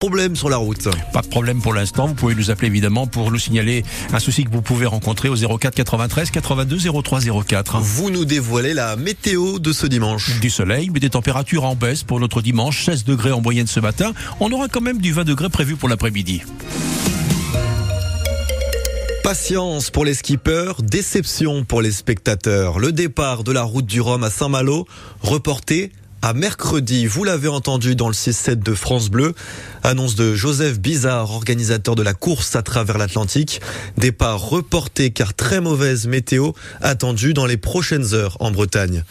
Problème sur la route. Pas de problème pour l'instant. Vous pouvez nous appeler évidemment pour nous signaler un souci que vous pouvez rencontrer au 04 93 82 03 04. Vous nous dévoilez la météo de ce dimanche. Du soleil, mais des températures en baisse pour notre dimanche. 16 degrés en moyenne ce matin. On aura quand même du 20 degrés prévu pour l'après-midi. Patience pour les skippers, déception pour les spectateurs. Le départ de la route du Rhum à Saint-Malo, reporté à mercredi. Vous l'avez entendu dans le 6-7 de France Bleu. Annonce de Joseph Bizarre, organisateur de la course à travers l'Atlantique. Départ reporté car très mauvaise météo attendue dans les prochaines heures en Bretagne.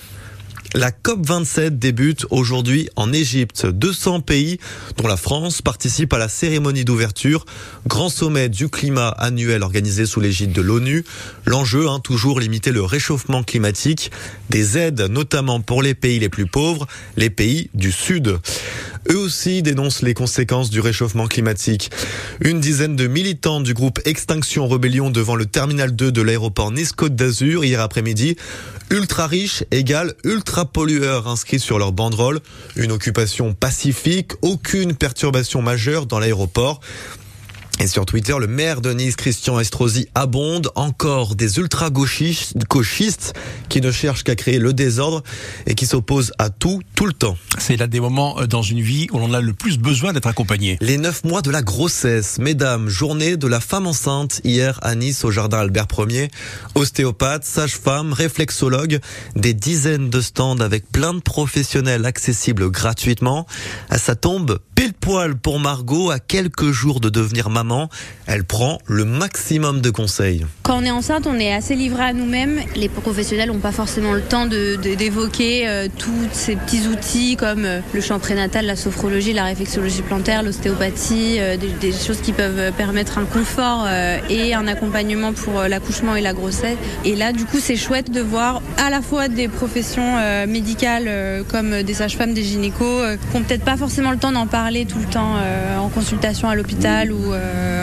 La COP27 débute aujourd'hui en Égypte. 200 pays, dont la France, participent à la cérémonie d'ouverture, grand sommet du climat annuel organisé sous l'égide de l'ONU. L'enjeu, hein, toujours limiter le réchauffement climatique, des aides notamment pour les pays les plus pauvres, les pays du Sud. Eux aussi dénoncent les conséquences du réchauffement climatique. Une dizaine de militants du groupe Extinction Rebellion devant le terminal 2 de l'aéroport Nice-Côte d'Azur hier après-midi. Ultra riche égale ultra pollueur inscrit sur leur banderole. Une occupation pacifique, aucune perturbation majeure dans l'aéroport. Et sur Twitter, le maire de Nice, Christian Estrosi, abonde encore des ultra-gauchistes qui ne cherchent qu'à créer le désordre et qui s'opposent à tout, tout le temps. C'est là des moments euh, dans une vie où l'on a le plus besoin d'être accompagné. Les neuf mois de la grossesse, mesdames, journée de la femme enceinte hier à Nice au jardin Albert Ier. Ostéopathe, sage-femme, réflexologue, des dizaines de stands avec plein de professionnels accessibles gratuitement. À sa tombe, pile poil pour Margot à quelques jours de devenir maman elle prend le maximum de conseils. Quand on est enceinte, on est assez livré à nous-mêmes. Les professionnels n'ont pas forcément le temps d'évoquer de, euh, tous ces petits outils comme euh, le champ prénatal, la sophrologie, la réflexologie plantaire, l'ostéopathie, euh, des, choses qui peuvent permettre un confort et un accompagnement pour l'accouchement et la grossesse. Et là, du coup, c'est chouette de voir à la fois des professions médicales comme des sages-femmes, des gynécos, qui n'ont peut-être pas forcément le temps d'en parler tout le temps en consultation à l'hôpital ou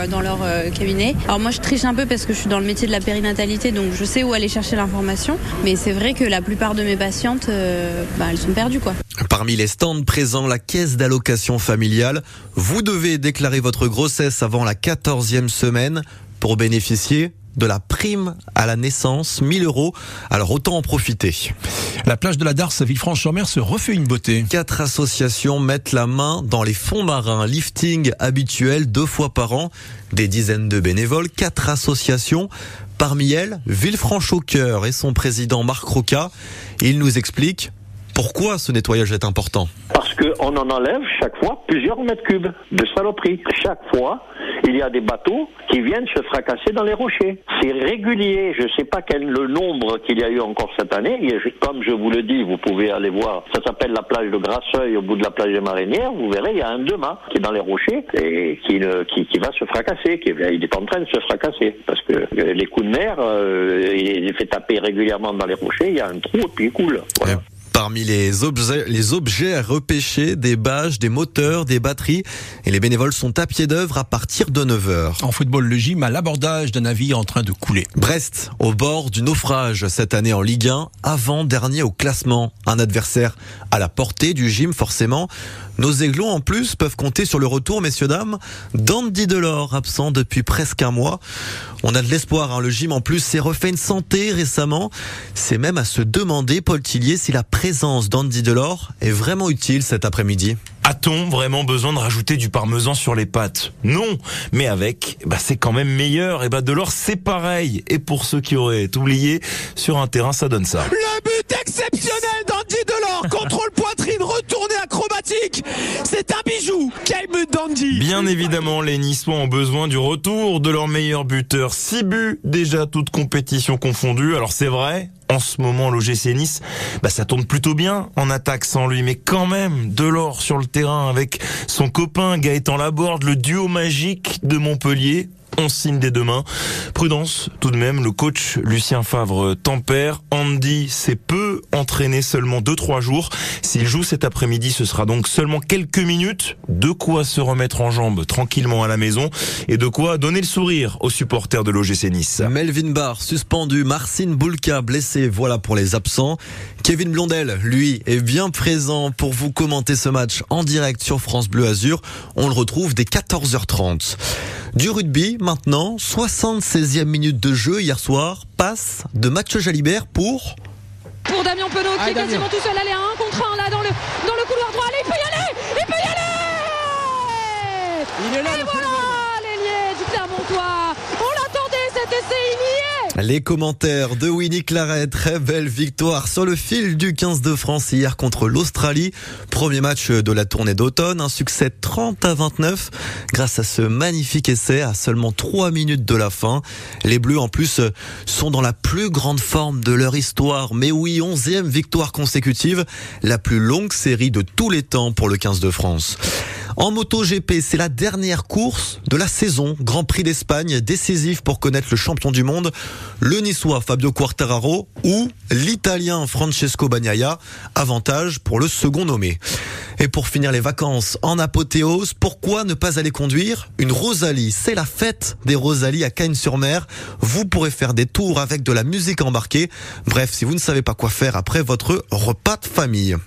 dans leur euh, cabinet. Alors moi je triche un peu parce que je suis dans le métier de la périnatalité donc je sais où aller chercher l'information mais c'est vrai que la plupart de mes patientes euh, bah, elles sont perdues quoi. Parmi les stands présents, la caisse d'allocation familiale. Vous devez déclarer votre grossesse avant la 14e semaine pour bénéficier de la prime à la naissance, 1000 euros. Alors autant en profiter. La plage de la Darse, Villefranche-sur-Mer, se refait une beauté. Quatre associations mettent la main dans les fonds marins, lifting habituel deux fois par an. Des dizaines de bénévoles, quatre associations. Parmi elles, Villefranche au cœur et son président Marc Roca. Il nous explique pourquoi ce nettoyage est important Parce qu'on en enlève chaque fois plusieurs mètres cubes de saloperie. Chaque fois, il y a des bateaux qui viennent se fracasser dans les rochers. C'est régulier. Je ne sais pas quel le nombre qu'il y a eu encore cette année. comme je vous le dis, vous pouvez aller voir. Ça s'appelle la plage de Grasseuil au bout de la plage des Marinières. Vous verrez, il y a un demain qui est dans les rochers et qui, qui, va se fracasser. Qui, il est en train de se fracasser parce que les coups de mer, euh, il fait taper régulièrement dans les rochers. Il y a un trou et puis il coule. Voilà. Parmi les objets, les objets à repêcher, des bâches, des moteurs, des batteries. Et les bénévoles sont à pied d'œuvre à partir de 9h. En football, le gym à l'abordage d'un navire en train de couler. Brest, au bord du naufrage cette année en Ligue 1, avant-dernier au classement. Un adversaire à la portée du gym, forcément. Nos aiglons, en plus, peuvent compter sur le retour, messieurs, dames, d'Andy Delors, absent depuis presque un mois. On a de l'espoir, hein. le gym, en plus, s'est refait une santé récemment. C'est même à se demander, Paul Tillier, si la présence d'Andy Delors est vraiment utile cet après-midi. A-t-on vraiment besoin de rajouter du parmesan sur les pâtes? Non, mais avec, bah c'est quand même meilleur. Et bah Delors, c'est pareil. Et pour ceux qui auraient oublié, sur un terrain, ça donne ça. Le but exceptionnel d'Andy Delors, contrôle poitrine, retourné acrobatique. C'est un bijou. But d'Andy Bien évidemment, les Niçois ont besoin du retour de leur meilleur buteur. Six buts, déjà toutes compétitions confondues. Alors c'est vrai, en ce moment l'OGC Nice, bah ça tourne plutôt bien en attaque sans lui, mais quand même Delors sur le terrain avec son copain Gaëtan Laborde, le duo magique de Montpellier on signe dès demain. Prudence, tout de même, le coach Lucien Favre tempère. Andy s'est peu entraîné seulement 2-3 jours. S'il joue cet après-midi, ce sera donc seulement quelques minutes. De quoi se remettre en jambes tranquillement à la maison et de quoi donner le sourire aux supporters de l'OGC Nice. Melvin Barr suspendu, Marcin Boulka blessé, voilà pour les absents. Kevin Blondel, lui, est bien présent pour vous commenter ce match en direct sur France Bleu Azur. On le retrouve dès 14h30. Du rugby, maintenant, 76e minute de jeu hier soir, passe de Mathieu Jalibert pour... Pour Damien Penaud qui est quasiment tout seul, allez, un contre un là dans le, dans le couloir droit, allez, il peut y aller! Il peut y aller! Il est là, Et voilà, l'ailier du Clermontois. On l'attendait cet essai, Les commentaires de Winnie Claret, très belle victoire sur le fil du 15 de France hier contre l'Australie. Premier match de la tournée d'automne, un succès 30 à 29 grâce à ce magnifique essai à seulement 3 minutes de la fin. Les Bleus en plus sont dans la plus grande forme de leur histoire. Mais oui, 11e victoire consécutive, la plus longue série de tous les temps pour le 15 de France. En MotoGP, c'est la dernière course de la saison. Grand Prix d'Espagne, décisif pour connaître le champion du monde, le Niçois Fabio Quartararo ou l'Italien Francesco Bagnaia. Avantage pour le second nommé. Et pour finir les vacances en apothéose, pourquoi ne pas aller conduire une Rosalie? C'est la fête des Rosalies à Cagnes-sur-Mer. Vous pourrez faire des tours avec de la musique embarquée. Bref, si vous ne savez pas quoi faire après votre repas de famille.